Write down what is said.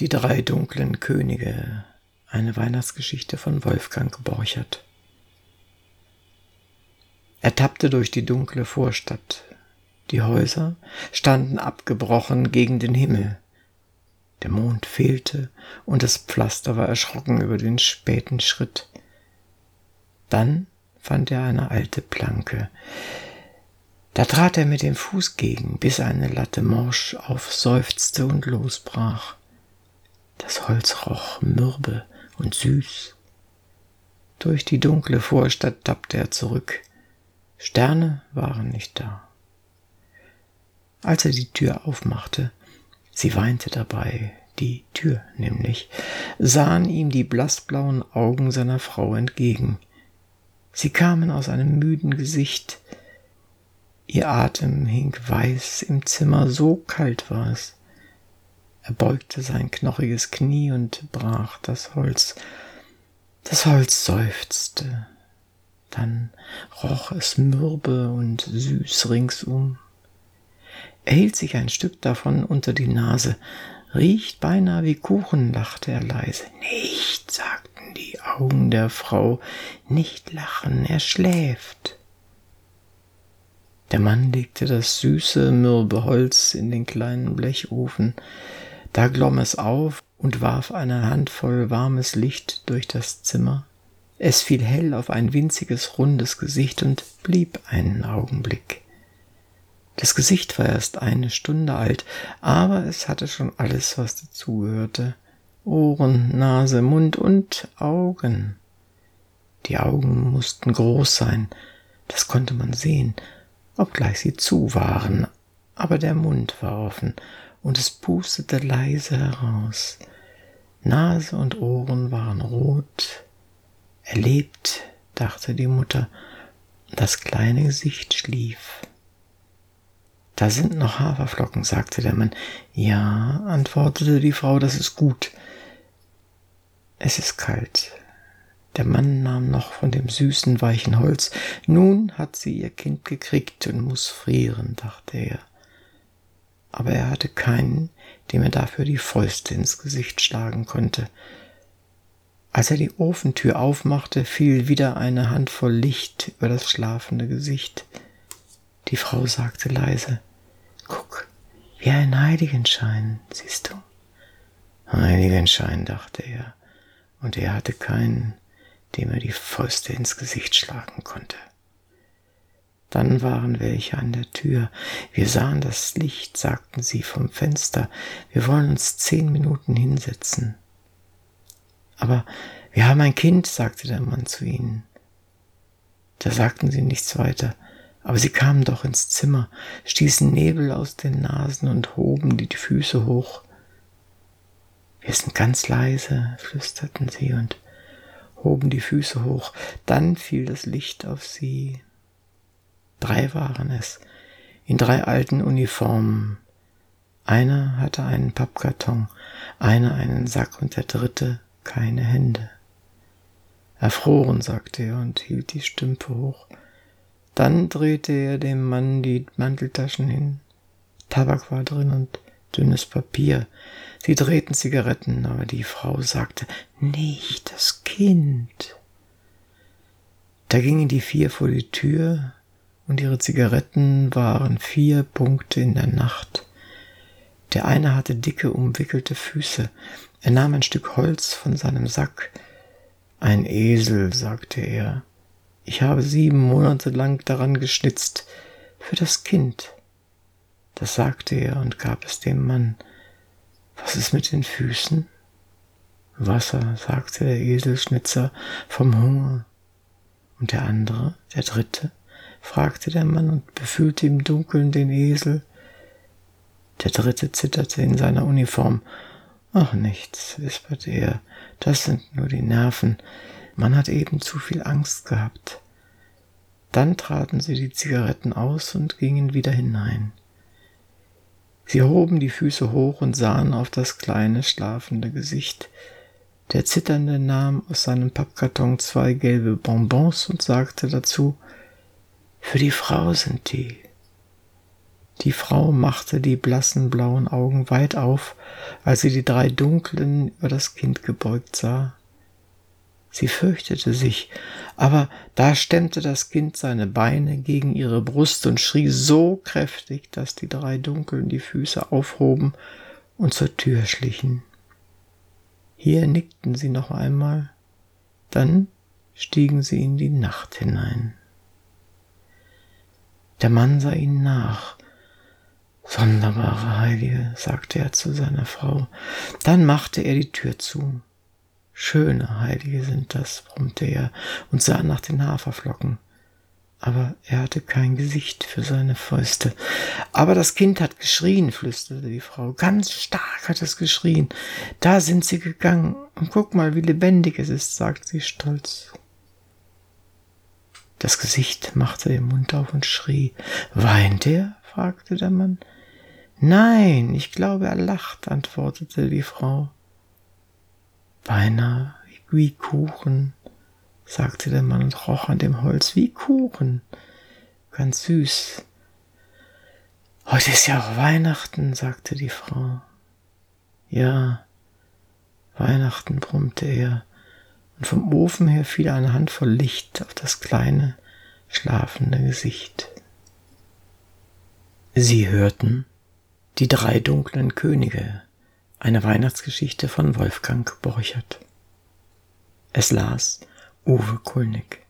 Die drei dunklen Könige. Eine Weihnachtsgeschichte von Wolfgang Borchert. Er tappte durch die dunkle Vorstadt. Die Häuser standen abgebrochen gegen den Himmel. Der Mond fehlte und das Pflaster war erschrocken über den späten Schritt. Dann fand er eine alte Planke. Da trat er mit dem Fuß gegen, bis eine Latte morsch aufseufzte und losbrach. Das Holz roch mürbe und süß. Durch die dunkle Vorstadt tappte er zurück. Sterne waren nicht da. Als er die Tür aufmachte, sie weinte dabei, die Tür nämlich, sahen ihm die blassblauen Augen seiner Frau entgegen. Sie kamen aus einem müden Gesicht. Ihr Atem hing weiß im Zimmer, so kalt war es. Er beugte sein knochiges Knie und brach das Holz. Das Holz seufzte. Dann roch es mürbe und süß ringsum. Er hielt sich ein Stück davon unter die Nase. Riecht beinahe wie Kuchen, lachte er leise. Nicht, sagten die Augen der Frau, nicht lachen, er schläft. Der Mann legte das süße, mürbe Holz in den kleinen Blechofen. Da glomm es auf und warf eine Handvoll warmes Licht durch das Zimmer. Es fiel hell auf ein winziges, rundes Gesicht und blieb einen Augenblick. Das Gesicht war erst eine Stunde alt, aber es hatte schon alles, was dazugehörte. Ohren, Nase, Mund und Augen. Die Augen mussten groß sein, das konnte man sehen, obgleich sie zu waren, aber der Mund war offen und es pustete leise heraus. Nase und Ohren waren rot. Er lebt, dachte die Mutter, das kleine Gesicht schlief. Da sind noch Haferflocken, sagte der Mann. Ja, antwortete die Frau, das ist gut. Es ist kalt. Der Mann nahm noch von dem süßen, weichen Holz. Nun hat sie ihr Kind gekriegt und muss frieren, dachte er aber er hatte keinen, dem er dafür die Fäuste ins Gesicht schlagen konnte. Als er die Ofentür aufmachte, fiel wieder eine Handvoll Licht über das schlafende Gesicht. Die Frau sagte leise, Guck, wie ein Heiligenschein, siehst du? Heiligenschein, dachte er, und er hatte keinen, dem er die Fäuste ins Gesicht schlagen konnte. Dann waren welche an der Tür. Wir sahen das Licht, sagten sie vom Fenster. Wir wollen uns zehn Minuten hinsetzen. Aber wir haben ein Kind, sagte der Mann zu ihnen. Da sagten sie nichts weiter, aber sie kamen doch ins Zimmer, stießen Nebel aus den Nasen und hoben die Füße hoch. Wir sind ganz leise, flüsterten sie und hoben die Füße hoch. Dann fiel das Licht auf sie. Drei waren es, in drei alten Uniformen. Einer hatte einen Pappkarton, einer einen Sack und der dritte keine Hände. Erfroren, sagte er und hielt die Stümpe hoch. Dann drehte er dem Mann die Manteltaschen hin. Tabak war drin und dünnes Papier. Sie drehten Zigaretten, aber die Frau sagte, nicht das Kind. Da gingen die vier vor die Tür, und ihre Zigaretten waren vier Punkte in der Nacht. Der eine hatte dicke, umwickelte Füße. Er nahm ein Stück Holz von seinem Sack. Ein Esel, sagte er. Ich habe sieben Monate lang daran geschnitzt. Für das Kind. Das sagte er und gab es dem Mann. Was ist mit den Füßen? Wasser, sagte der Eselschnitzer, vom Hunger. Und der andere, der dritte? Fragte der Mann und befühlte im Dunkeln den Esel. Der dritte zitterte in seiner Uniform. Ach nichts, wisperte er, das sind nur die Nerven. Man hat eben zu viel Angst gehabt. Dann traten sie die Zigaretten aus und gingen wieder hinein. Sie hoben die Füße hoch und sahen auf das kleine schlafende Gesicht. Der Zitternde nahm aus seinem Pappkarton zwei gelbe Bonbons und sagte dazu für die Frau sind die. Die Frau machte die blassen blauen Augen weit auf, als sie die drei dunklen über das Kind gebeugt sah. Sie fürchtete sich, aber da stemmte das Kind seine Beine gegen ihre Brust und schrie so kräftig, dass die drei Dunkeln die Füße aufhoben und zur Tür schlichen. Hier nickten sie noch einmal, dann stiegen sie in die Nacht hinein. Der Mann sah ihnen nach. Sonderbare Heilige, sagte er zu seiner Frau. Dann machte er die Tür zu. Schöne Heilige sind das, brummte er und sah nach den Haferflocken. Aber er hatte kein Gesicht für seine Fäuste. Aber das Kind hat geschrien, flüsterte die Frau. Ganz stark hat es geschrien. Da sind sie gegangen. Und guck mal, wie lebendig es ist, sagte sie stolz. Das Gesicht machte den Mund auf und schrie. Weint er? fragte der Mann. Nein, ich glaube, er lacht, antwortete die Frau. Beinahe wie Kuchen, sagte der Mann und roch an dem Holz wie Kuchen. Ganz süß. Heute ist ja auch Weihnachten, sagte die Frau. Ja, Weihnachten, brummte er, und vom Ofen her fiel eine Handvoll Licht auf das kleine, schlafende Gesicht. Sie hörten die drei dunklen Könige eine Weihnachtsgeschichte von Wolfgang Borchert. Es las Uwe Kulnig.